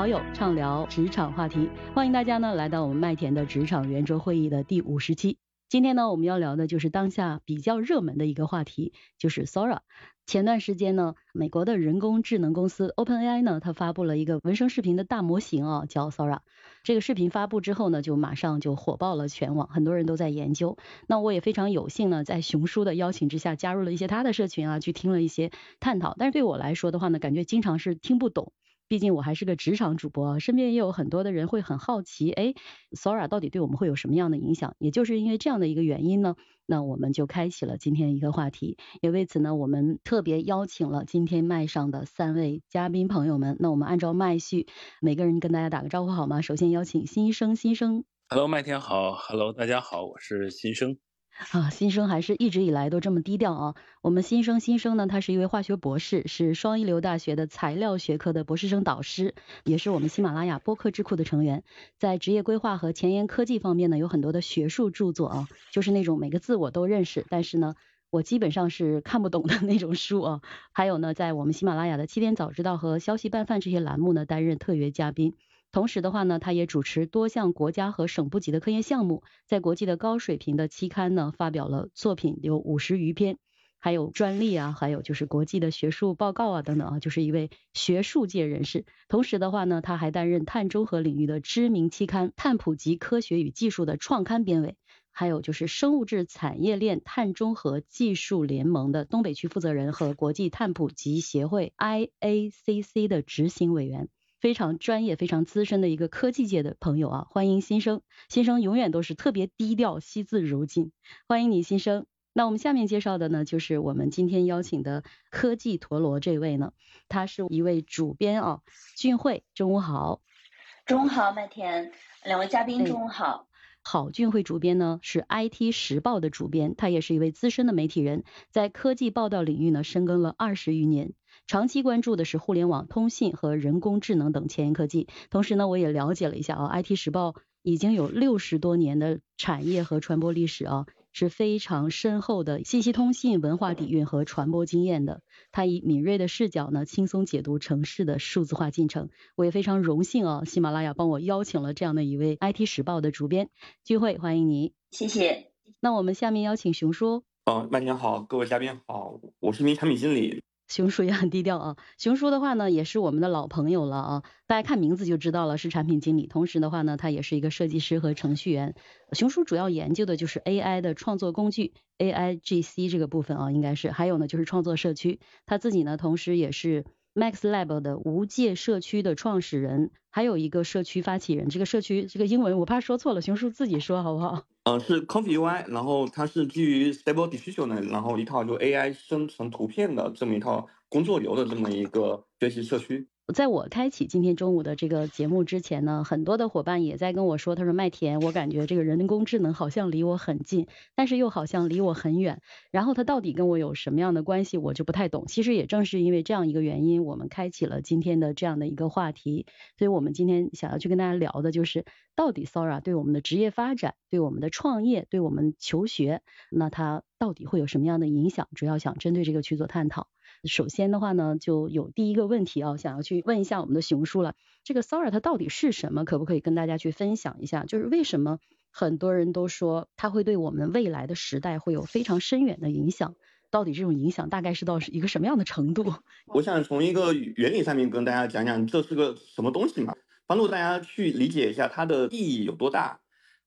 好友畅聊职场话题，欢迎大家呢来到我们麦田的职场圆桌会议的第五十期。今天呢，我们要聊的就是当下比较热门的一个话题，就是 Sora。前段时间呢，美国的人工智能公司 OpenAI 呢，它发布了一个文生视频的大模型啊，叫 Sora。这个视频发布之后呢，就马上就火爆了全网，很多人都在研究。那我也非常有幸呢，在熊叔的邀请之下，加入了一些他的社群啊，去听了一些探讨。但是对我来说的话呢，感觉经常是听不懂。毕竟我还是个职场主播，身边也有很多的人会很好奇，哎，Sora 到底对我们会有什么样的影响？也就是因为这样的一个原因呢，那我们就开启了今天一个话题。也为此呢，我们特别邀请了今天麦上的三位嘉宾朋友们。那我们按照麦序，每个人跟大家打个招呼好吗？首先邀请新生，新生。Hello，麦田好。Hello，大家好，我是新生。啊，新生还是一直以来都这么低调啊。我们新生新生呢，他是一位化学博士，是双一流大学的材料学科的博士生导师，也是我们喜马拉雅播客智库的成员。在职业规划和前沿科技方面呢，有很多的学术著作啊，就是那种每个字我都认识，但是呢，我基本上是看不懂的那种书啊。还有呢，在我们喜马拉雅的七点早知道和消息拌饭这些栏目呢，担任特约嘉宾。同时的话呢，他也主持多项国家和省部级的科研项目，在国际的高水平的期刊呢发表了作品有五十余篇，还有专利啊，还有就是国际的学术报告啊等等啊，就是一位学术界人士。同时的话呢，他还担任碳中和领域的知名期刊《碳普及科学与技术》的创刊编委，还有就是生物质产业链碳中和技术联盟的东北区负责人和国际碳普及协会 IACC 的执行委员。非常专业、非常资深的一个科技界的朋友啊，欢迎新生。新生永远都是特别低调、惜字如金，欢迎你新生。那我们下面介绍的呢，就是我们今天邀请的科技陀螺这位呢，他是一位主编啊，俊慧，中午好。中午好，麦田，两位嘉宾中午好。郝俊慧主编呢是 IT 时报的主编，他也是一位资深的媒体人，在科技报道领域呢深耕了二十余年。长期关注的是互联网通信和人工智能等前沿科技，同时呢，我也了解了一下啊，IT 时报已经有六十多年的产业和传播历史啊，是非常深厚的信息通信文化底蕴和传播经验的。他以敏锐的视角呢，轻松解读城市的数字化进程。我也非常荣幸啊，喜马拉雅帮我邀请了这样的一位 IT 时报的主编聚会，欢迎您，谢谢。那我们下面邀请熊叔。哦，麦田好，各位嘉宾好，我是一名产品经理。熊叔也很低调啊，熊叔的话呢也是我们的老朋友了啊，大家看名字就知道了是产品经理，同时的话呢他也是一个设计师和程序员。熊叔主要研究的就是 AI 的创作工具，AIGC 这个部分啊应该是，还有呢就是创作社区，他自己呢同时也是。Max Lab 的无界社区的创始人，还有一个社区发起人。这个社区这个英文我怕说错了，熊叔自己说好不好？嗯，是 Coffee UI，然后它是基于 Stable Diffusion 的，然后一套就 AI 生成图片的这么一套工作流的这么一个学习社区。在我开启今天中午的这个节目之前呢，很多的伙伴也在跟我说，他说麦田，我感觉这个人工智能好像离我很近，但是又好像离我很远。然后它到底跟我有什么样的关系，我就不太懂。其实也正是因为这样一个原因，我们开启了今天的这样的一个话题。所以我们今天想要去跟大家聊的就是，到底 Sora 对我们的职业发展、对我们的创业、对我们求学，那它到底会有什么样的影响？主要想针对这个去做探讨。首先的话呢，就有第一个问题啊，想要去问一下我们的熊叔了。这个 sorry 它到底是什么？可不可以跟大家去分享一下？就是为什么很多人都说它会对我们未来的时代会有非常深远的影响？到底这种影响大概是到一个什么样的程度？我想从一个原理上面跟大家讲讲这是个什么东西嘛，帮助大家去理解一下它的意义有多大。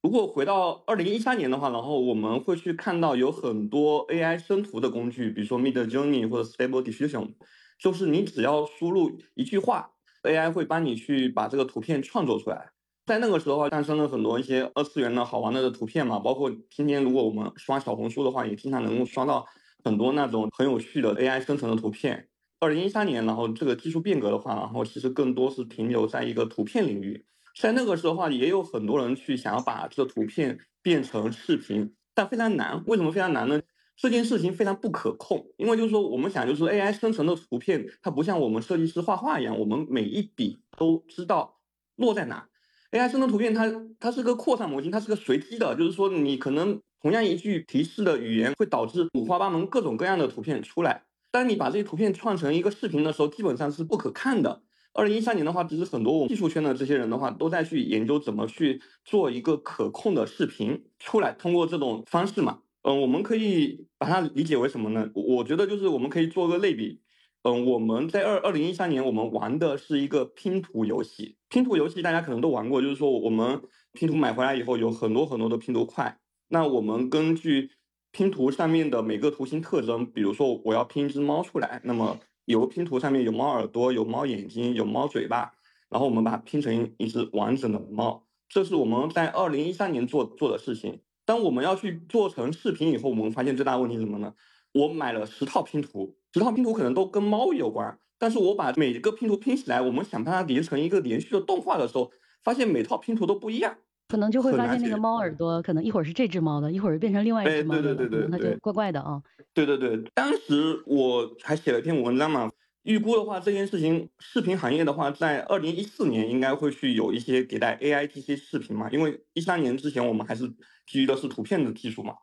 如果回到二零一三年的话，然后我们会去看到有很多 AI 生图的工具，比如说 Mid Journey 或者 Stable Diffusion，就是你只要输入一句话，AI 会帮你去把这个图片创作出来。在那个时候诞生了很多一些二次元的好玩的图片嘛，包括今天如果我们刷小红书的话，也经常能够刷到很多那种很有趣的 AI 生成的图片。二零一三年，然后这个技术变革的话，然后其实更多是停留在一个图片领域。在那个时候的话，也有很多人去想要把这个图片变成视频，但非常难。为什么非常难呢？这件事情非常不可控，因为就是说，我们想就是 AI 生成的图片，它不像我们设计师画画一样，我们每一笔都知道落在哪。AI 生成图片，它它是个扩散模型，它是个随机的，就是说你可能同样一句提示的语言会导致五花八门、各种各样的图片出来。当你把这些图片创成一个视频的时候，基本上是不可看的。二零一三年的话，其实很多我们技术圈的这些人的话，都在去研究怎么去做一个可控的视频出来，通过这种方式嘛。嗯，我们可以把它理解为什么呢？我觉得就是我们可以做个类比。嗯，我们在二二零一三年，我们玩的是一个拼图游戏。拼图游戏大家可能都玩过，就是说我们拼图买回来以后，有很多很多的拼图块。那我们根据拼图上面的每个图形特征，比如说我要拼一只猫出来，那么有个拼图上面有猫耳朵、有猫眼睛、有猫嘴巴，然后我们把它拼成一只完整的猫。这是我们在二零一三年做做的事情。当我们要去做成视频以后，我们发现最大问题是什么呢？我买了十套拼图，十套拼图可能都跟猫有关，但是我把每一个拼图拼起来，我们想把它连成一个连续的动画的时候，发现每套拼图都不一样。可能就会发现那个猫耳朵，可能一会儿是这只猫的，一会儿变成另外一只猫的，对对对对，那就怪怪的啊。对对对，当时我还写了一篇文章嘛，预估的话，这件事情视频行业的话，在二零一四年应该会去有一些迭代 AIGC 视频嘛，因为一三年之前我们还是基于的是图片的技术嘛。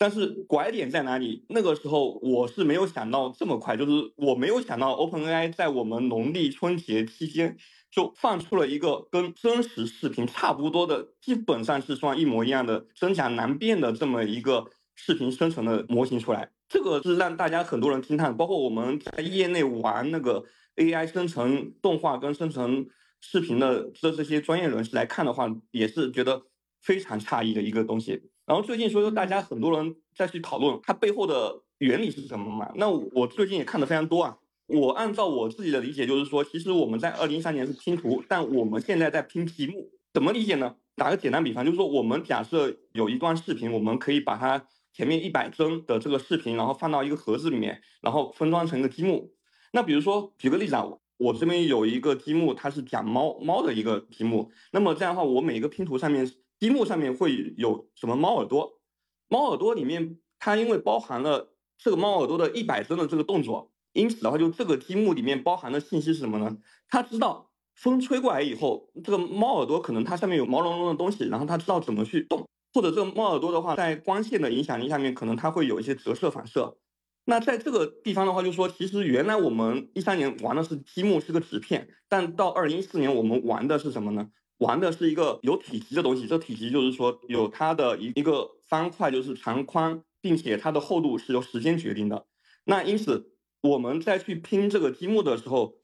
但是拐点在哪里？那个时候我是没有想到这么快，就是我没有想到 OpenAI 在我们农历春节期间就放出了一个跟真实视频差不多的，基本上是算一模一样的真假难辨的这么一个视频生成的模型出来。这个是让大家很多人惊叹，包括我们在业内玩那个 AI 生成动画跟生成视频的这这些专业人士来看的话，也是觉得非常诧异的一个东西。然后最近说大家很多人在去讨论它背后的原理是什么嘛？那我最近也看的非常多啊。我按照我自己的理解，就是说，其实我们在二零一三年是拼图，但我们现在在拼题目。怎么理解呢？打个简单比方，就是说，我们假设有一段视频，我们可以把它前面一百帧的这个视频，然后放到一个盒子里面，然后分装成一个积木。那比如说，举个例子啊，我这边有一个积木，它是讲猫猫的一个积木。那么这样的话，我每个拼图上面。积木上面会有什么猫耳朵？猫耳朵里面它因为包含了这个猫耳朵的一百帧的这个动作，因此的话，就这个积木里面包含的信息是什么呢？它知道风吹过来以后，这个猫耳朵可能它上面有毛茸茸的东西，然后它知道怎么去动，或者这个猫耳朵的话，在光线的影响力下面，可能它会有一些折射反射。那在这个地方的话，就说其实原来我们一三年玩的是积木，是个纸片，但到二零一四年我们玩的是什么呢？玩的是一个有体积的东西，这体积就是说有它的一一个方块，就是长宽，并且它的厚度是由时间决定的。那因此我们在去拼这个积木的时候，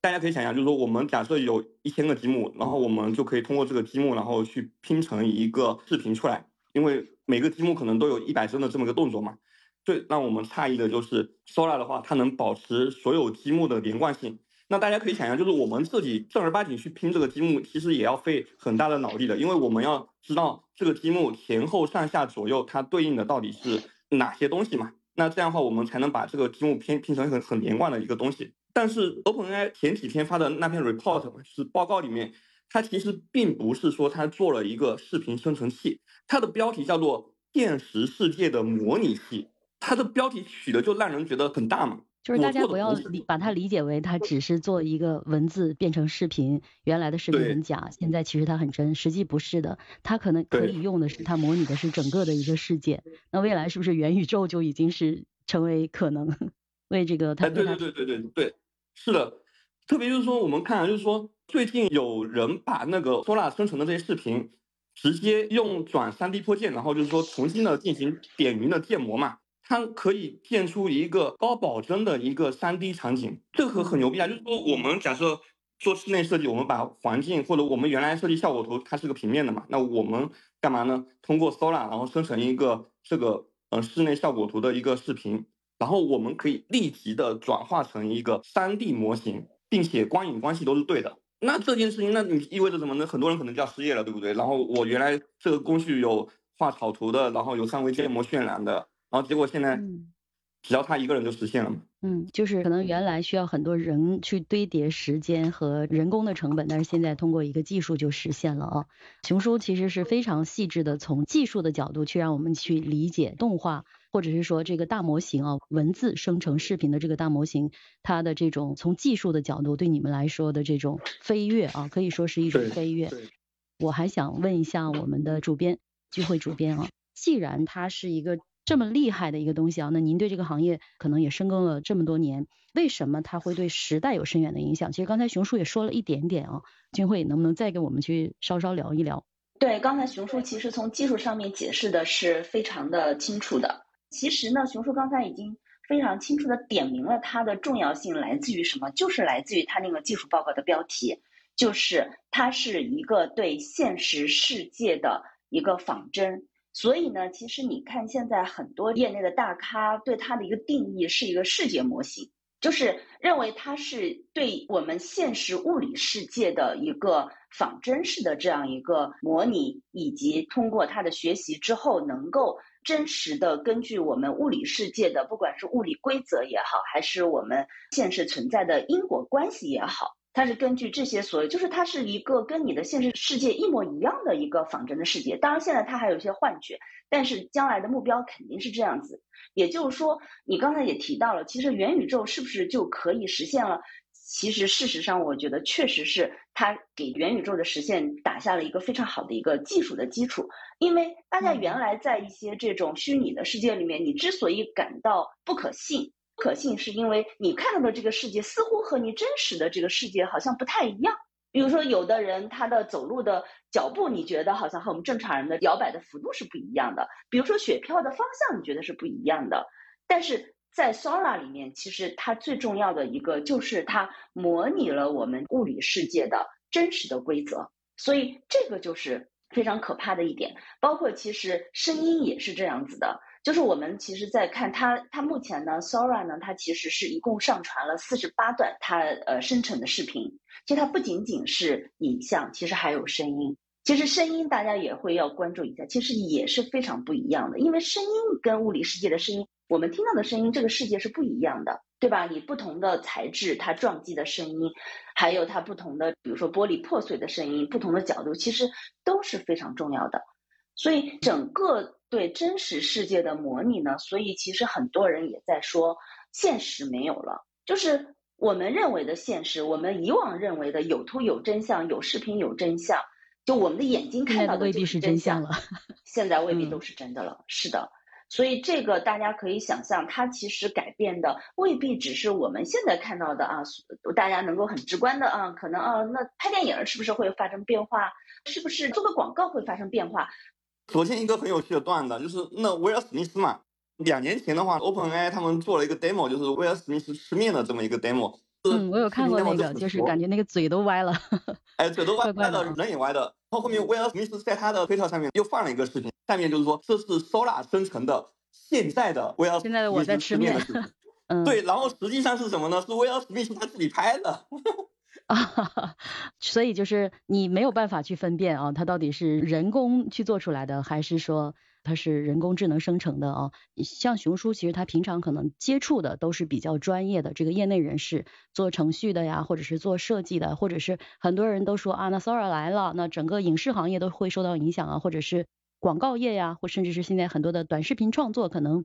大家可以想象，就是说我们假设有一千个积木，然后我们就可以通过这个积木，然后去拼成一个视频出来。因为每个积木可能都有一百帧的这么一个动作嘛。最让我们诧异的就是 Sora 的话，它能保持所有积木的连贯性。那大家可以想象，就是我们自己正儿八经去拼这个积木，其实也要费很大的脑力的，因为我们要知道这个积木前后上下左右它对应的到底是哪些东西嘛。那这样的话，我们才能把这个题目拼拼成很很连贯的一个东西。但是 OpenAI 前几天发的那篇 report 是报告里面，它其实并不是说它做了一个视频生成器，它的标题叫做现实世界的模拟器，它的标题取的就让人觉得很大嘛。就是大家不要理把它理解为它只是做一个文字变成视频，原来的视频很假，现在其实它很真，实际不是的，它可能可以用的是它模拟的是整个的一个世界。那未来是不是元宇宙就已经是成为可能？为这个它对对对对对对，是的，特别就是说我们看就是说最近有人把那个 Sora 生成的这些视频，直接用转 3D 破件，然后就是说重新的进行点云的建模嘛。它可以建出一个高保真的一个 3D 场景，这个很牛逼啊！就是说，我们假设做室内设计，我们把环境或者我们原来设计效果图，它是个平面的嘛，那我们干嘛呢？通过 Sola，然后生成一个这个呃室内效果图的一个视频，然后我们可以立即的转化成一个 3D 模型，并且光影关系都是对的。那这件事情，那你意味着什么呢？很多人可能就要失业了，对不对？然后我原来这个工序有画草图的，然后有三维建模渲染的。然后结果现在，只要他一个人就实现了嘛。嗯，就是可能原来需要很多人去堆叠时间和人工的成本，但是现在通过一个技术就实现了啊。熊叔其实是非常细致的，从技术的角度去让我们去理解动画，或者是说这个大模型啊，文字生成视频的这个大模型，它的这种从技术的角度对你们来说的这种飞跃啊，可以说是一种飞跃。我还想问一下我们的主编聚会主编啊，既然它是一个这么厉害的一个东西啊，那您对这个行业可能也深耕了这么多年，为什么它会对时代有深远的影响？其实刚才熊叔也说了一点点啊，君慧能不能再给我们去稍稍聊一聊？对，刚才熊叔其实从技术上面解释的是非常的清楚的。其实呢，熊叔刚才已经非常清楚的点明了它的重要性来自于什么，就是来自于它那个技术报告的标题，就是它是一个对现实世界的一个仿真。所以呢，其实你看现在很多业内的大咖对它的一个定义是一个世界模型。就是认为它是对我们现实物理世界的一个仿真式的这样一个模拟，以及通过它的学习之后，能够真实的根据我们物理世界的，不管是物理规则也好，还是我们现实存在的因果关系也好，它是根据这些所有，就是它是一个跟你的现实世界一模一样的一个仿真的世界。当然，现在它还有一些幻觉，但是将来的目标肯定是这样子。也就是说，你刚才也提到了，其实元宇宙是不是就可以实现了？其实事实上，我觉得确实是它给元宇宙的实现打下了一个非常好的一个技术的基础。因为大家原来在一些这种虚拟的世界里面，你之所以感到不可信，可信是因为你看到的这个世界似乎和你真实的这个世界好像不太一样。比如说，有的人他的走路的脚步，你觉得好像和我们正常人的摇摆的幅度是不一样的。比如说，雪飘的方向，你觉得是不一样的。但是在 Sora 里面，其实它最重要的一个就是它模拟了我们物理世界的真实的规则，所以这个就是非常可怕的一点。包括其实声音也是这样子的。就是我们其实，在看它，它目前呢，Sora 呢，它其实是一共上传了四十八段它呃生成的视频。其实它不仅仅是影像，其实还有声音。其实声音大家也会要关注一下，其实也是非常不一样的。因为声音跟物理世界的声音，我们听到的声音，这个世界是不一样的，对吧？你不同的材质，它撞击的声音，还有它不同的，比如说玻璃破碎的声音，不同的角度，其实都是非常重要的。所以整个。对真实世界的模拟呢，所以其实很多人也在说，现实没有了，就是我们认为的现实，我们以往认为的有图有真相，有视频有真相，就我们的眼睛看到的未必是真相了，现在未必都是真的了。是的，所以这个大家可以想象，它其实改变的未必只是我们现在看到的啊，大家能够很直观的啊，可能啊，那拍电影是不是会发生变化？是不是做个广告会发生变化？昨天一个很有趣的段子，就是那威尔史密斯嘛，两年前的话，OpenAI 他们做了一个 demo，就是威尔史密斯吃面的这么一个 demo。嗯，我有看过那个，就是感觉那个嘴都歪了。哎，嘴都 歪歪的，人也歪的。然后后面威尔史密斯在他的推特上面又放了一个视频，下面就是说这是 Sora 生成的现在的威尔现在的我在吃面。嗯，对，然后实际上是什么呢？是威尔史密斯他自己拍的。啊，所以就是你没有办法去分辨啊，它到底是人工去做出来的，还是说它是人工智能生成的啊？像熊叔，其实他平常可能接触的都是比较专业的这个业内人士，做程序的呀，或者是做设计的，或者是很多人都说啊，那 Sora 来了，那整个影视行业都会受到影响啊，或者是广告业呀，或甚至是现在很多的短视频创作可能。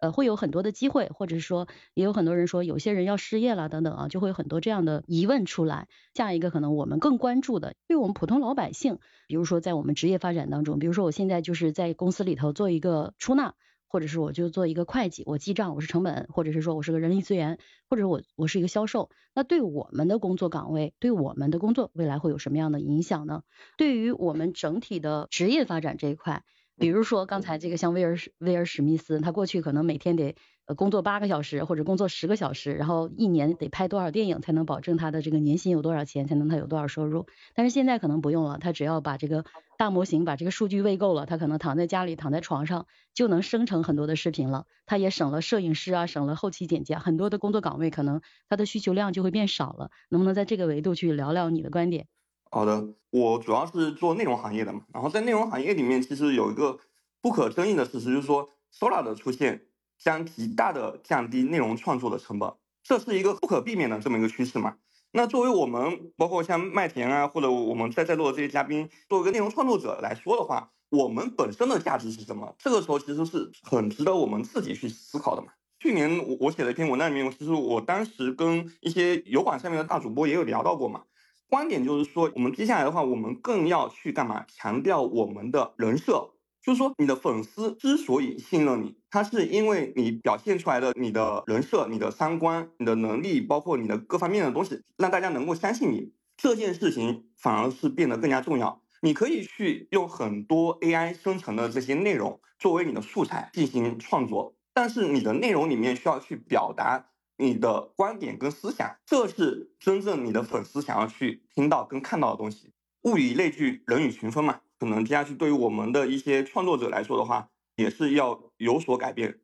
呃，会有很多的机会，或者是说，也有很多人说，有些人要失业了等等啊，就会有很多这样的疑问出来。下一个可能我们更关注的，对我们普通老百姓，比如说在我们职业发展当中，比如说我现在就是在公司里头做一个出纳，或者是我就做一个会计，我记账，我是成本，或者是说我是个人力资源，或者我我是一个销售，那对我们的工作岗位，对我们的工作未来会有什么样的影响呢？对于我们整体的职业发展这一块。比如说刚才这个像威尔威尔史密斯，他过去可能每天得呃工作八个小时或者工作十个小时，然后一年得拍多少电影才能保证他的这个年薪有多少钱，才能他有多少收入。但是现在可能不用了，他只要把这个大模型把这个数据喂够了，他可能躺在家里躺在床上就能生成很多的视频了。他也省了摄影师啊，省了后期剪辑，很多的工作岗位可能他的需求量就会变少了。能不能在这个维度去聊聊你的观点？好的，我主要是做内容行业的嘛，然后在内容行业里面，其实有一个不可争议的事实，就是说，Sora 的出现将极大的降低内容创作的成本，这是一个不可避免的这么一个趋势嘛。那作为我们，包括像麦田啊，或者我们在在座的这些嘉宾，作为一个内容创作者来说的话，我们本身的价值是什么？这个时候其实是很值得我们自己去思考的嘛。去年我我写了一篇文章里面，其实我当时跟一些油管上面的大主播也有聊到过嘛。观点就是说，我们接下来的话，我们更要去干嘛？强调我们的人设，就是说，你的粉丝之所以信任你，他是因为你表现出来的你的人设、你的三观、你的能力，包括你的各方面的东西，让大家能够相信你。这件事情反而是变得更加重要。你可以去用很多 AI 生成的这些内容作为你的素材进行创作，但是你的内容里面需要去表达你的观点跟思想，这是真正你的粉丝想要去听到跟看到的东西。物以类聚，人以群分嘛。可能接下去对于我们的一些创作者来说的话，也是要有所改变。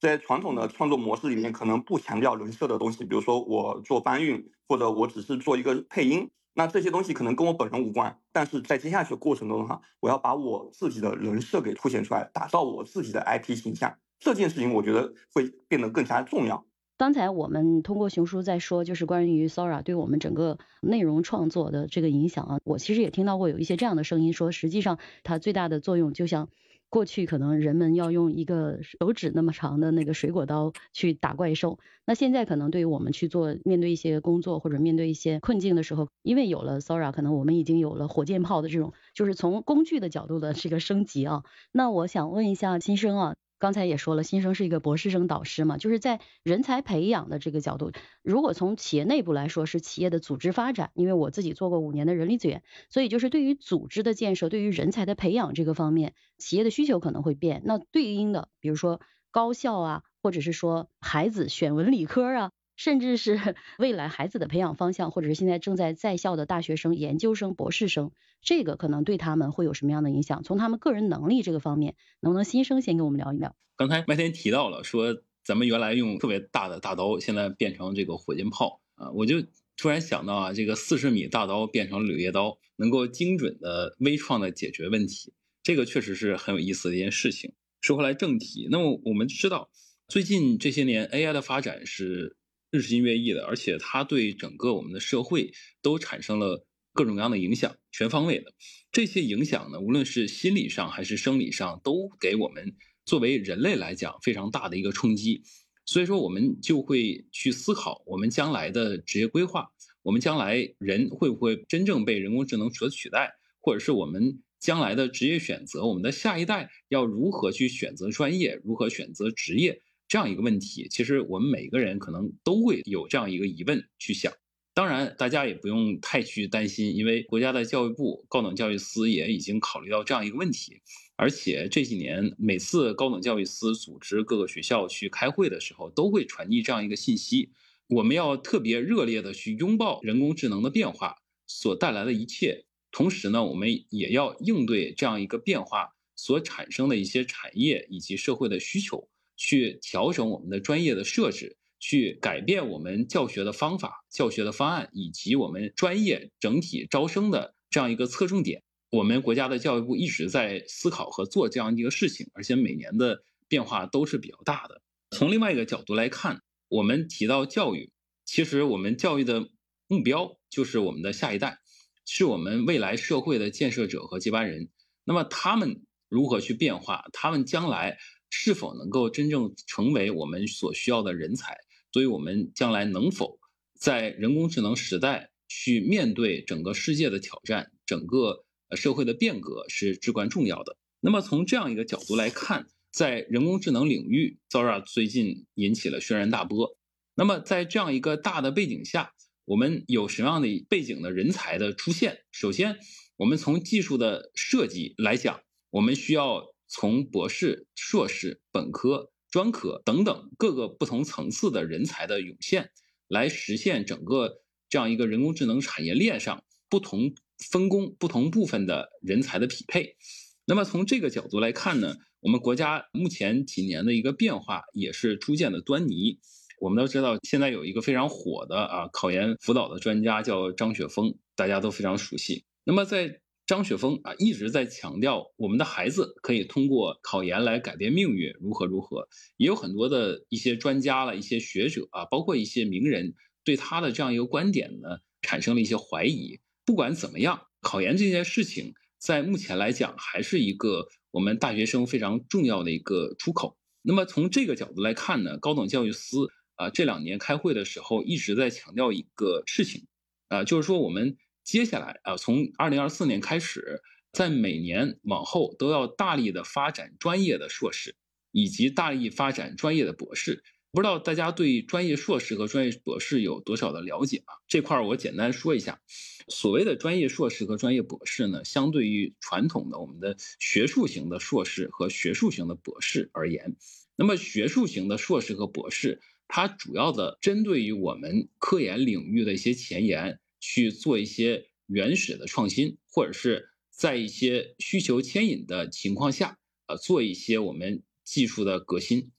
在传统的创作模式里面，可能不强调人设的东西，比如说我做搬运，或者我只是做一个配音，那这些东西可能跟我本人无关。但是在接下去的过程中的话，我要把我自己的人设给凸显出来，打造我自己的 IP 形象，这件事情我觉得会变得更加重要。刚才我们通过熊叔在说，就是关于 Sora 对我们整个内容创作的这个影响啊，我其实也听到过有一些这样的声音，说实际上它最大的作用，就像过去可能人们要用一个手指那么长的那个水果刀去打怪兽，那现在可能对于我们去做面对一些工作或者面对一些困境的时候，因为有了 Sora，可能我们已经有了火箭炮的这种，就是从工具的角度的这个升级啊。那我想问一下新生啊。刚才也说了，新生是一个博士生导师嘛，就是在人才培养的这个角度，如果从企业内部来说是企业的组织发展，因为我自己做过五年的人力资源，所以就是对于组织的建设，对于人才的培养这个方面，企业的需求可能会变。那对应的，比如说高校啊，或者是说孩子选文理科啊。甚至是 未来孩子的培养方向，或者是现在正在在校的大学生、研究生、博士生，这个可能对他们会有什么样的影响？从他们个人能力这个方面，能不能新生先跟我们聊一聊？刚才麦田提到了，说咱们原来用特别大的大刀，现在变成这个火箭炮啊，我就突然想到啊，这个四十米大刀变成柳叶刀，能够精准的、微创的解决问题，这个确实是很有意思的一件事情。说回来正题，那么我们知道，最近这些年 AI 的发展是。日新月异的，而且它对整个我们的社会都产生了各种各样的影响，全方位的这些影响呢，无论是心理上还是生理上，都给我们作为人类来讲非常大的一个冲击。所以说，我们就会去思考我们将来的职业规划，我们将来人会不会真正被人工智能所取代，或者是我们将来的职业选择，我们的下一代要如何去选择专业，如何选择职业。这样一个问题，其实我们每个人可能都会有这样一个疑问去想。当然，大家也不用太去担心，因为国家的教育部高等教育司也已经考虑到这样一个问题。而且这几年，每次高等教育司组织各个学校去开会的时候，都会传递这样一个信息：我们要特别热烈的去拥抱人工智能的变化所带来的一切。同时呢，我们也要应对这样一个变化所产生的一些产业以及社会的需求。去调整我们的专业的设置，去改变我们教学的方法、教学的方案，以及我们专业整体招生的这样一个侧重点。我们国家的教育部一直在思考和做这样一个事情，而且每年的变化都是比较大的。从另外一个角度来看，我们提到教育，其实我们教育的目标就是我们的下一代，是我们未来社会的建设者和接班人。那么他们如何去变化？他们将来？是否能够真正成为我们所需要的人才？所以我们将来能否在人工智能时代去面对整个世界的挑战、整个社会的变革是至关重要的。那么从这样一个角度来看，在人工智能领域，Zora 最近引起了轩然大波。那么在这样一个大的背景下，我们有什么样的背景的人才的出现？首先，我们从技术的设计来讲，我们需要。从博士、硕士、本科、专科等等各个不同层次的人才的涌现，来实现整个这样一个人工智能产业链上不同分工、不同部分的人才的匹配。那么从这个角度来看呢，我们国家目前几年的一个变化也是出现的端倪。我们都知道，现在有一个非常火的啊考研辅导的专家叫张雪峰，大家都非常熟悉。那么在张雪峰啊一直在强调，我们的孩子可以通过考研来改变命运，如何如何。也有很多的一些专家了、一些学者啊，包括一些名人，对他的这样一个观点呢，产生了一些怀疑。不管怎么样，考研这件事情，在目前来讲，还是一个我们大学生非常重要的一个出口。那么从这个角度来看呢，高等教育司啊这两年开会的时候一直在强调一个事情，啊，就是说我们。接下来啊，从二零二四年开始，在每年往后都要大力的发展专业的硕士，以及大力发展专业的博士。不知道大家对专业硕士和专业博士有多少的了解啊？这块儿我简单说一下。所谓的专业硕士和专业博士呢，相对于传统的我们的学术型的硕士和学术型的博士而言，那么学术型的硕士和博士，它主要的针对于我们科研领域的一些前沿去做一些原始的创新，或者是在一些需求牵引的情况下，呃，做一些我们技术的革新。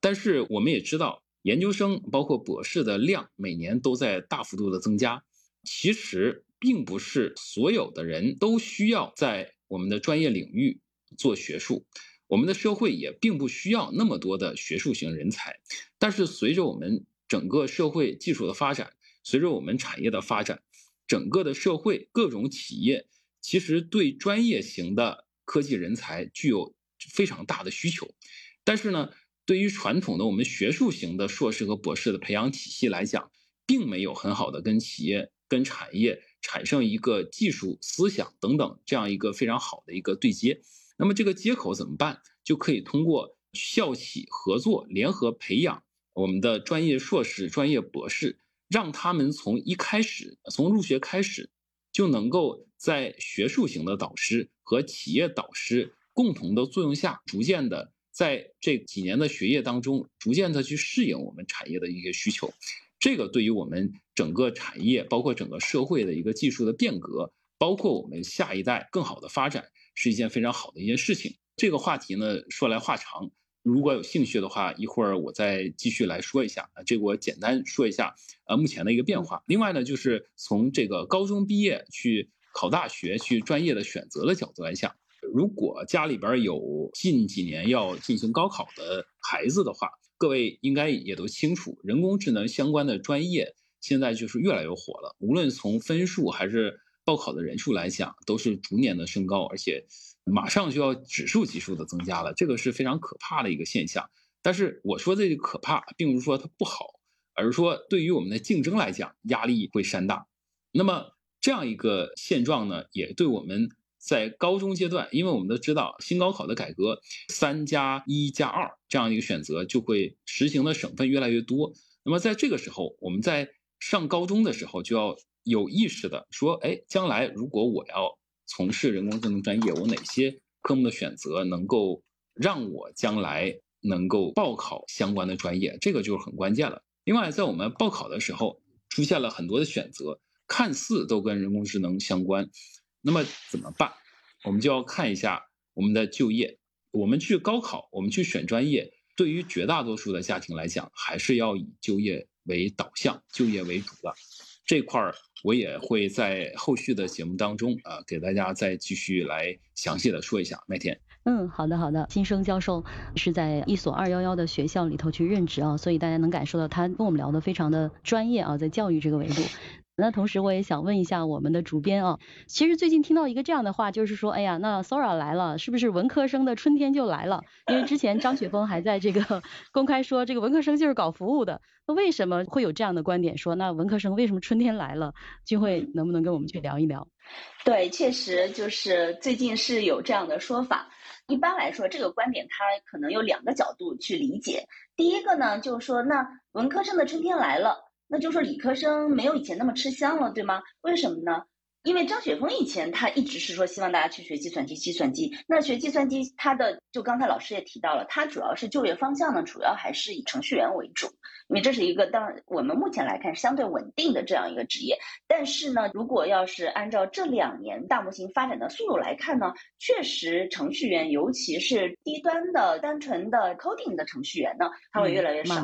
但是我们也知道，研究生包括博士的量每年都在大幅度的增加，其实。并不是所有的人都需要在我们的专业领域做学术，我们的社会也并不需要那么多的学术型人才。但是随着我们整个社会技术的发展，随着我们产业的发展，整个的社会各种企业其实对专业型的科技人才具有非常大的需求。但是呢，对于传统的我们学术型的硕士和博士的培养体系来讲，并没有很好的跟企业、跟产业。产生一个技术思想等等这样一个非常好的一个对接，那么这个接口怎么办？就可以通过校企合作联合培养我们的专业硕士、专业博士，让他们从一开始从入学开始就能够在学术型的导师和企业导师共同的作用下，逐渐的在这几年的学业当中，逐渐的去适应我们产业的一些需求。这个对于我们整个产业，包括整个社会的一个技术的变革，包括我们下一代更好的发展，是一件非常好的一件事情。这个话题呢，说来话长，如果有兴趣的话，一会儿我再继续来说一下。啊，这个我简单说一下，呃，目前的一个变化。另外呢，就是从这个高中毕业去考大学、去专业的选择的角度来讲，如果家里边有近几年要进行高考的孩子的话。各位应该也都清楚，人工智能相关的专业现在就是越来越火了。无论从分数还是报考的人数来讲，都是逐年的升高，而且马上就要指数级数的增加了。这个是非常可怕的一个现象。但是我说这个可怕，并不是说它不好，而是说对于我们的竞争来讲，压力会山大。那么这样一个现状呢，也对我们。在高中阶段，因为我们都知道新高考的改革，三加一加二这样一个选择就会实行的省份越来越多。那么在这个时候，我们在上高中的时候就要有意识的说，哎，将来如果我要从事人工智能专业，我哪些科目的选择能够让我将来能够报考相关的专业，这个就是很关键了。另外，在我们报考的时候，出现了很多的选择，看似都跟人工智能相关。那么怎么办？我们就要看一下我们的就业。我们去高考，我们去选专业，对于绝大多数的家庭来讲，还是要以就业为导向、就业为主的。这块儿我也会在后续的节目当中啊，给大家再继续来详细的说一下。麦田，嗯，好的好的。新生教授是在一所二幺幺的学校里头去任职啊，所以大家能感受到他跟我们聊的非常的专业啊，在教育这个维度。那同时我也想问一下我们的主编啊，其实最近听到一个这样的话，就是说，哎呀，那 Sora 来了，是不是文科生的春天就来了？因为之前张雪峰还在这个 公开说，这个文科生就是搞服务的。那为什么会有这样的观点？说那文科生为什么春天来了？君会能不能跟我们去聊一聊？对，确实就是最近是有这样的说法。一般来说，这个观点它可能有两个角度去理解。第一个呢，就是说，那文科生的春天来了。那就说理科生没有以前那么吃香了，对吗？为什么呢？因为张雪峰以前他一直是说希望大家去学计算机，计算机。那学计算机，他的就刚才老师也提到了，他主要是就业方向呢，主要还是以程序员为主，因为这是一个当我们目前来看相对稳定的这样一个职业。但是呢，如果要是按照这两年大模型发展的速度来看呢，确实程序员，尤其是低端的单纯的 coding 的程序员呢，他会越来越少，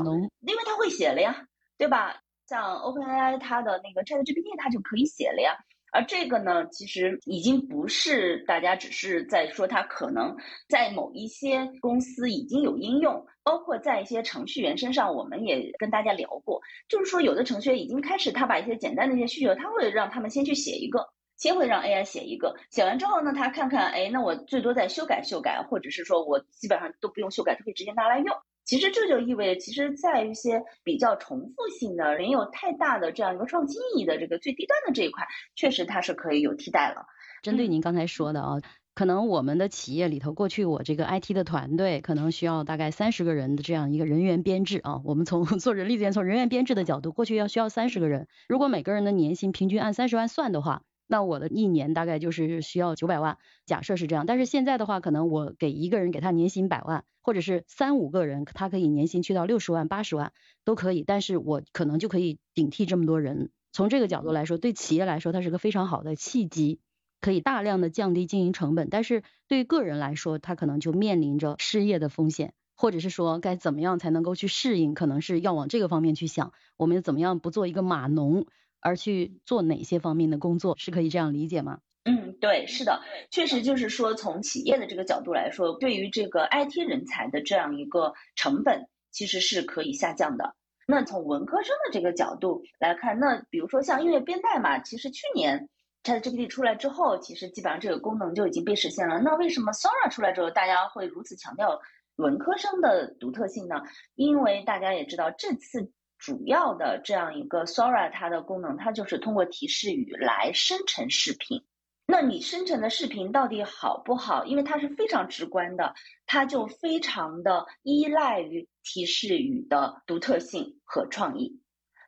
因为他会写了呀，对吧？像 OpenAI 它的那个 ChatGPT 它就可以写了呀，而这个呢，其实已经不是大家只是在说它可能在某一些公司已经有应用，包括在一些程序员身上，我们也跟大家聊过，就是说有的程序员已经开始他把一些简单的一些需求，他会让他们先去写一个，先会让 AI 写一个，写完之后呢，他看看，哎，那我最多再修改修改，或者是说我基本上都不用修改，就可以直接拿来用。其实这就意味着，其实，在一些比较重复性的、没有太大的这样一个创新意义的这个最低端的这一块，确实它是可以有替代了。针对您刚才说的啊，可能我们的企业里头，过去我这个 IT 的团队可能需要大概三十个人的这样一个人员编制啊。我们从 做人力资源、从人员编制的角度，过去要需要三十个人，如果每个人的年薪平均按三十万算的话。那我的一年大概就是需要九百万，假设是这样。但是现在的话，可能我给一个人给他年薪百万，或者是三五个人，他可以年薪去到六十万、八十万都可以。但是我可能就可以顶替这么多人。从这个角度来说，对企业来说，它是个非常好的契机，可以大量的降低经营成本。但是对于个人来说，他可能就面临着失业的风险，或者是说该怎么样才能够去适应，可能是要往这个方面去想，我们怎么样不做一个码农。而去做哪些方面的工作，是可以这样理解吗？嗯，对，是的，确实就是说，从企业的这个角度来说，对于这个 IT 人才的这样一个成本，其实是可以下降的。那从文科生的这个角度来看，那比如说像音乐编代码，其实去年 ChatGPT 出来之后，其实基本上这个功能就已经被实现了。那为什么 Sora 出来之后，大家会如此强调文科生的独特性呢？因为大家也知道这次。主要的这样一个 Sora，它的功能，它就是通过提示语来生成视频。那你生成的视频到底好不好？因为它是非常直观的，它就非常的依赖于提示语的独特性和创意。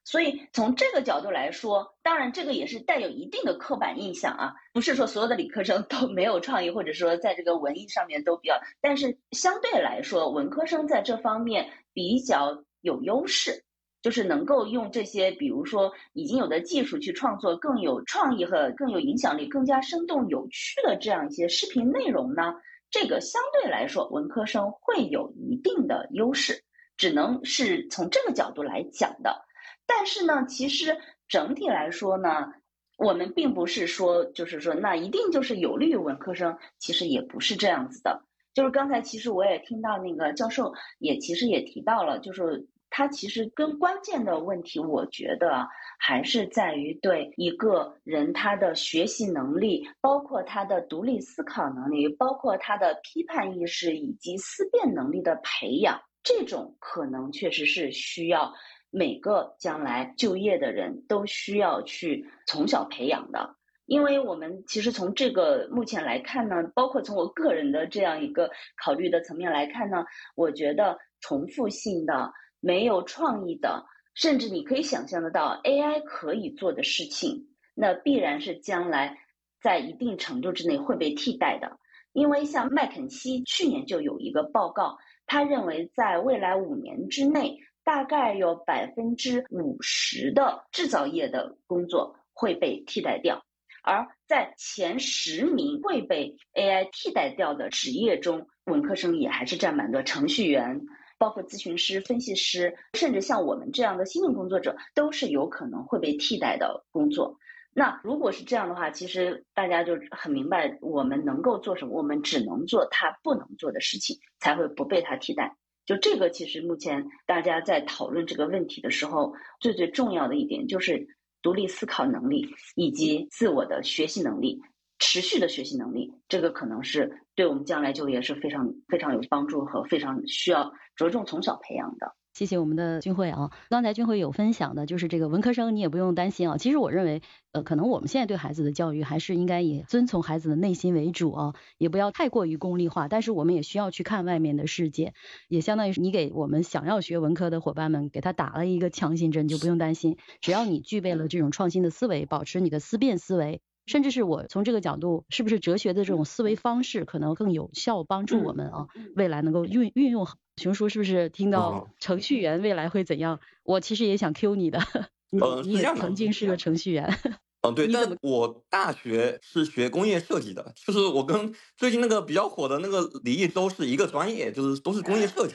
所以从这个角度来说，当然这个也是带有一定的刻板印象啊，不是说所有的理科生都没有创意，或者说在这个文艺上面都比较，但是相对来说，文科生在这方面比较有优势。就是能够用这些，比如说已经有的技术去创作更有创意和更有影响力、更加生动有趣的这样一些视频内容呢？这个相对来说，文科生会有一定的优势，只能是从这个角度来讲的。但是呢，其实整体来说呢，我们并不是说，就是说那一定就是有利于文科生，其实也不是这样子的。就是刚才其实我也听到那个教授也其实也提到了，就是。它其实更关键的问题，我觉得还是在于对一个人他的学习能力，包括他的独立思考能力，包括他的批判意识以及思辨能力的培养，这种可能确实是需要每个将来就业的人都需要去从小培养的。因为我们其实从这个目前来看呢，包括从我个人的这样一个考虑的层面来看呢，我觉得重复性的。没有创意的，甚至你可以想象得到 AI 可以做的事情，那必然是将来在一定程度之内会被替代的。因为像麦肯锡去年就有一个报告，他认为在未来五年之内，大概有百分之五十的制造业的工作会被替代掉，而在前十名会被 AI 替代掉的职业中，文科生也还是占蛮多，程序员。包括咨询师、分析师，甚至像我们这样的新闻工作者，都是有可能会被替代的工作。那如果是这样的话，其实大家就很明白，我们能够做什么，我们只能做他不能做的事情，才会不被他替代。就这个，其实目前大家在讨论这个问题的时候，最最重要的一点就是独立思考能力以及自我的学习能力。持续的学习能力，这个可能是对我们将来就业是非常非常有帮助和非常需要着重从小培养的。谢谢我们的军慧啊，刚才军慧有分享的，就是这个文科生你也不用担心啊。其实我认为，呃，可能我们现在对孩子的教育还是应该以遵从孩子的内心为主啊，也不要太过于功利化。但是我们也需要去看外面的世界，也相当于你给我们想要学文科的伙伴们给他打了一个强心针，就不用担心，只要你具备了这种创新的思维，保持你的思辨思维。甚至是我从这个角度，是不是哲学的这种思维方式可能更有效帮助我们啊？未来能够运运用好。熊叔是不是听到程序员未来会怎样？我其实也想 Q 你的，你你曾经是个程序员。嗯，对，但我大学是学工业设计的，就是我跟最近那个比较火的那个李毅都是一个专业，就是都是工业 设计。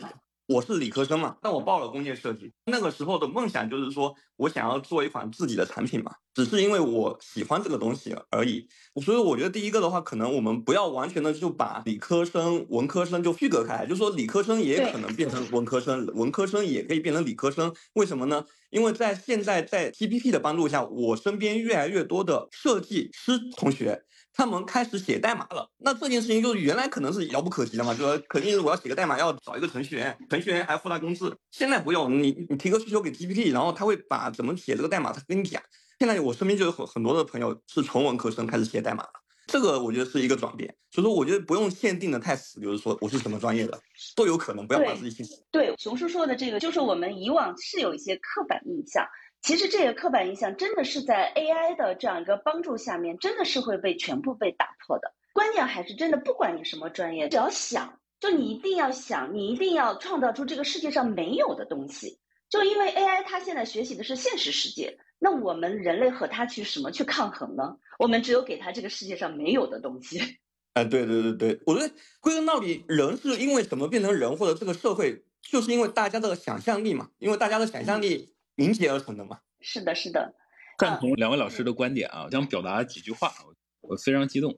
我是理科生嘛，但我报了工业设计。那个时候的梦想就是说，我想要做一款自己的产品嘛，只是因为我喜欢这个东西而已。所以我觉得第一个的话，可能我们不要完全的就把理科生、文科生就区隔开，就说理科生也可能变成文科生，文科生也可以变成理科生。为什么呢？因为在现在在 GPT 的帮助下，我身边越来越多的设计师同学。他们开始写代码了，那这件事情就是原来可能是遥不可及的嘛，就说肯定是我要写个代码要找一个程序员，程序员还要付他工资。现在不用，你你提个需求给 GPT，然后他会把怎么写这个代码，他跟你讲。现在我身边就有很很多的朋友是从文科生开始写代码了，这个我觉得是一个转变。所以说，我觉得不用限定的太死，就是说我是什么专业的都有可能，不要把自己限死。对，熊叔说的这个，就是我们以往是有一些刻板印象。其实这个刻板印象真的是在 AI 的这样一个帮助下面，真的是会被全部被打破的。关键还是真的，不管你什么专业，只要想，就你一定要想，你一定要创造出这个世界上没有的东西。就因为 AI 它现在学习的是现实世界，那我们人类和它去什么去抗衡呢？我们只有给它这个世界上没有的东西。哎，对对对对，我觉得归根到底，人是因为什么变成人，或者这个社会，就是因为大家的想象力嘛，因为大家的想象力。凝结而成的嘛？是的，是的，赞同两位老师的观点啊！想表达几句话，我非常激动，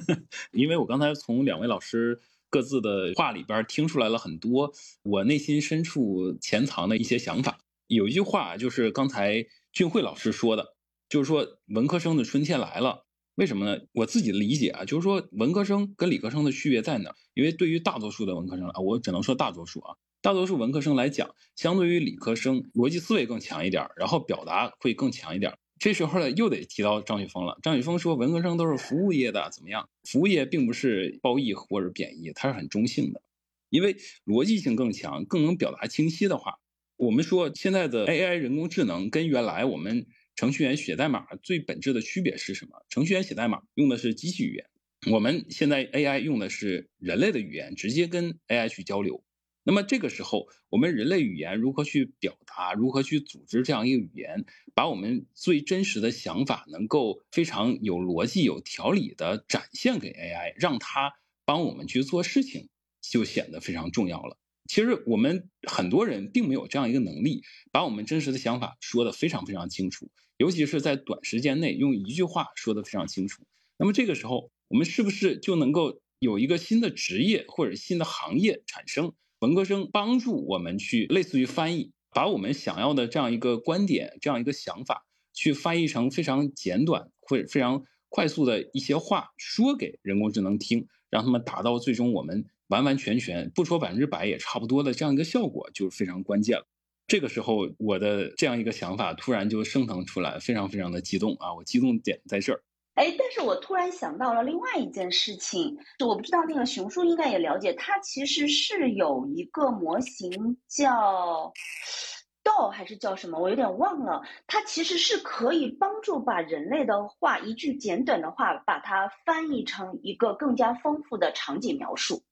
因为我刚才从两位老师各自的话里边听出来了很多我内心深处潜藏的一些想法。有一句话就是刚才俊慧老师说的，就是说文科生的春天来了。为什么呢？我自己的理解啊，就是说文科生跟理科生的区别在哪？因为对于大多数的文科生啊，我只能说大多数啊。大多数文科生来讲，相对于理科生，逻辑思维更强一点，然后表达会更强一点。这时候呢，又得提到张雪峰了。张雪峰说，文科生都是服务业的，怎么样？服务业并不是褒义或者贬义，它是很中性的，因为逻辑性更强，更能表达清晰的话。我们说，现在的 AI 人工智能跟原来我们程序员写代码最本质的区别是什么？程序员写代码用的是机器语言，我们现在 AI 用的是人类的语言，直接跟 AI 去交流。那么这个时候，我们人类语言如何去表达，如何去组织这样一个语言，把我们最真实的想法能够非常有逻辑、有条理的展现给 AI，让它帮我们去做事情，就显得非常重要了。其实我们很多人并没有这样一个能力，把我们真实的想法说得非常非常清楚，尤其是在短时间内用一句话说得非常清楚。那么这个时候，我们是不是就能够有一个新的职业或者新的行业产生？文科生帮助我们去类似于翻译，把我们想要的这样一个观点、这样一个想法，去翻译成非常简短或者非常快速的一些话，说给人工智能听，让他们达到最终我们完完全全不说百分之百也差不多的这样一个效果，就是非常关键了。这个时候，我的这样一个想法突然就升腾出来，非常非常的激动啊！我激动点在这儿。哎，但是我突然想到了另外一件事情，我不知道那个熊叔应该也了解，它其实是有一个模型叫豆还是叫什么，我有点忘了。它其实是可以帮助把人类的话一句简短的话，把它翻译成一个更加丰富的场景描述。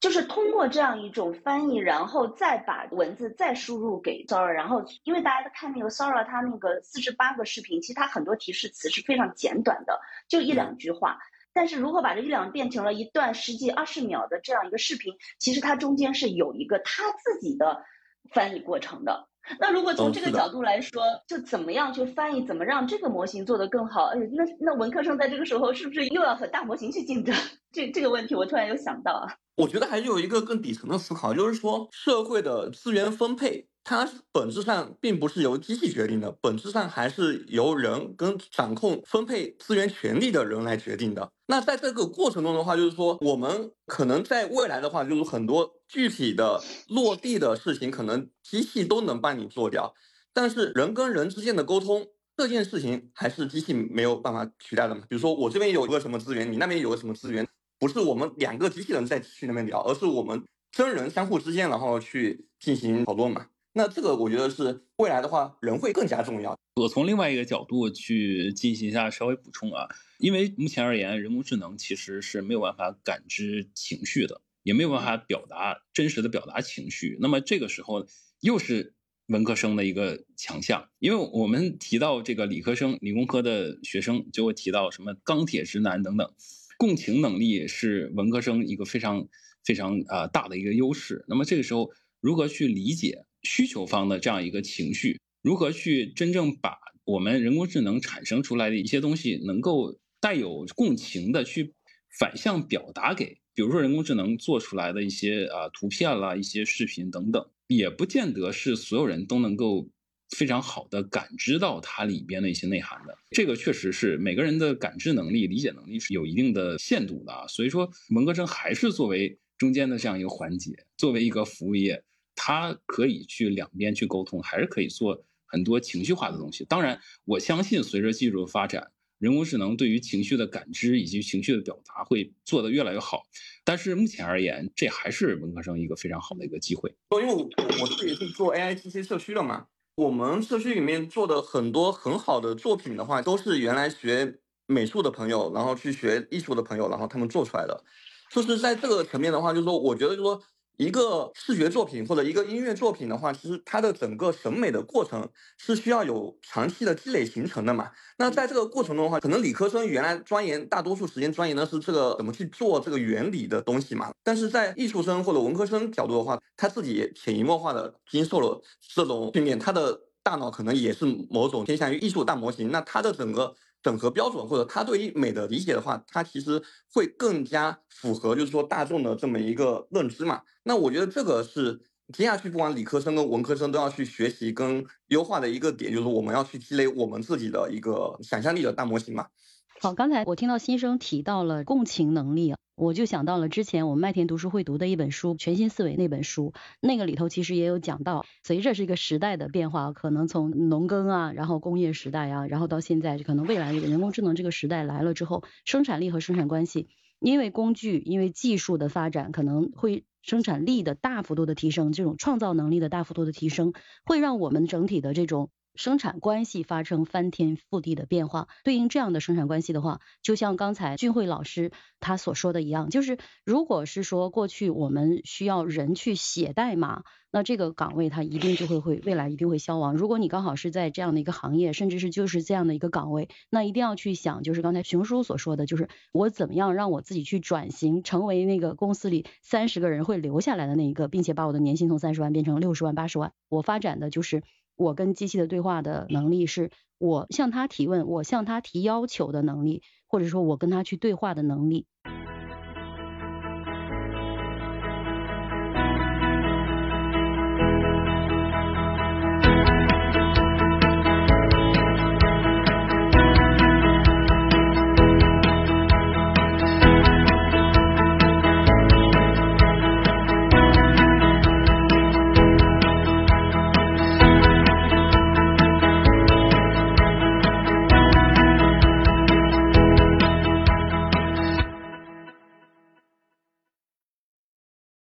就是通过这样一种翻译，然后再把文字再输入给 Sora，然后因为大家在看那个 Sora，它那个四十八个视频，其实它很多提示词是非常简短的，就一两句话。但是如果把这一两变成了一段十几二十秒的这样一个视频，其实它中间是有一个它自己的翻译过程的。那如果从这个角度来说，就怎么样去翻译，怎么让这个模型做得更好？哎，那那文科生在这个时候是不是又要和大模型去竞争？这这个问题我突然有想到啊。我觉得还是有一个更底层的思考，就是说社会的资源分配，它本质上并不是由机器决定的，本质上还是由人跟掌控分配资源权利的人来决定的。那在这个过程中的话，就是说我们可能在未来的话，就是很多具体的落地的事情，可能机器都能帮你做掉，但是人跟人之间的沟通这件事情，还是机器没有办法取代的嘛？比如说我这边有一个什么资源，你那边有个什么资源。不是我们两个机器人在去那边聊，而是我们真人相互之间，然后去进行讨论嘛。那这个我觉得是未来的话，人会更加重要。我从另外一个角度去进行一下稍微补充啊，因为目前而言，人工智能其实是没有办法感知情绪的，也没有办法表达真实的表达情绪。那么这个时候又是文科生的一个强项，因为我们提到这个理科生、理工科的学生就会提到什么钢铁直男等等。共情能力是文科生一个非常非常啊大的一个优势。那么这个时候，如何去理解需求方的这样一个情绪，如何去真正把我们人工智能产生出来的一些东西，能够带有共情的去反向表达给，比如说人工智能做出来的一些啊图片啦、一些视频等等，也不见得是所有人都能够非常好的感知到它里边的一些内涵的。这个确实是每个人的感知能力、理解能力是有一定的限度的啊。所以说，文科生还是作为中间的这样一个环节，作为一个服务业，它可以去两边去沟通，还是可以做。很多情绪化的东西，当然，我相信随着技术的发展，人工智能对于情绪的感知以及情绪的表达会做得越来越好。但是目前而言，这还是文科生一个非常好的一个机会。因为我我自己是做 AI T C 社区的嘛，我们社区里面做的很多很好的作品的话，都是原来学美术的朋友，然后去学艺术的朋友，然后他们做出来的。就是在这个层面的话，就是说，我觉得就是说。一个视觉作品或者一个音乐作品的话，其实它的整个审美的过程是需要有长期的积累形成的嘛。那在这个过程中的话，可能理科生原来钻研大多数时间钻研的是这个怎么去做这个原理的东西嘛。但是在艺术生或者文科生角度的话，他自己潜移默化的经受了这种训练，他的大脑可能也是某种偏向于艺术大模型。那他的整个。整合标准或者他对于美的理解的话，他其实会更加符合，就是说大众的这么一个认知嘛。那我觉得这个是接下去不管理科生跟文科生都要去学习跟优化的一个点，就是我们要去积累我们自己的一个想象力的大模型嘛。好，刚才我听到新生提到了共情能力，我就想到了之前我们麦田读书会读的一本书《全新思维》那本书，那个里头其实也有讲到，随着是一个时代的变化，可能从农耕啊，然后工业时代啊，然后到现在可能未来这个人工智能这个时代来了之后，生产力和生产关系，因为工具，因为技术的发展，可能会生产力的大幅度的提升，这种创造能力的大幅度的提升，会让我们整体的这种。生产关系发生翻天覆地的变化，对应这样的生产关系的话，就像刚才俊慧老师他所说的一样，就是如果是说过去我们需要人去写代码，那这个岗位它一定就会会未来一定会消亡。如果你刚好是在这样的一个行业，甚至是就是这样的一个岗位，那一定要去想，就是刚才熊叔所说的，就是我怎么样让我自己去转型，成为那个公司里三十个人会留下来的那一个，并且把我的年薪从三十万变成六十万、八十万，我发展的就是。我跟机器的对话的能力，是我向他提问，我向他提要求的能力，或者说我跟他去对话的能力。